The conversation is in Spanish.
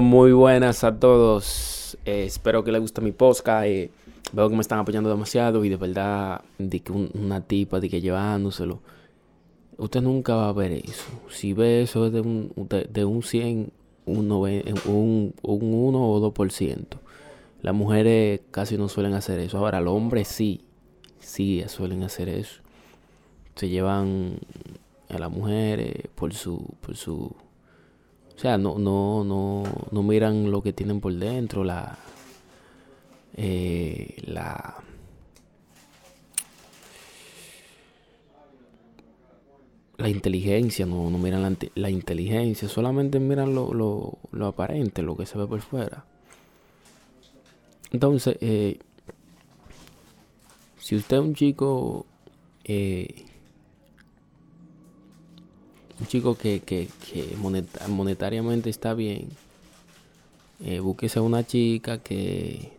Muy buenas a todos. Eh, espero que les guste mi podcast. Eh, veo que me están apoyando demasiado y de verdad, de que una tipa, de que llevándoselo. Usted nunca va a ver eso. Si ve eso es de un, de, un 100, un, un, un 1 o 2%. Las mujeres casi no suelen hacer eso. Ahora, los hombres sí, sí suelen hacer eso. Se llevan a las mujeres por su, por su o sea, no, no, no, no miran lo que tienen por dentro, la, eh, la, la inteligencia, no, no miran la, la, inteligencia, solamente miran lo, lo, lo, aparente, lo que se ve por fuera. Entonces, eh, si usted es un chico eh, un chico que, que, que monetariamente está bien, eh, búsquese una chica que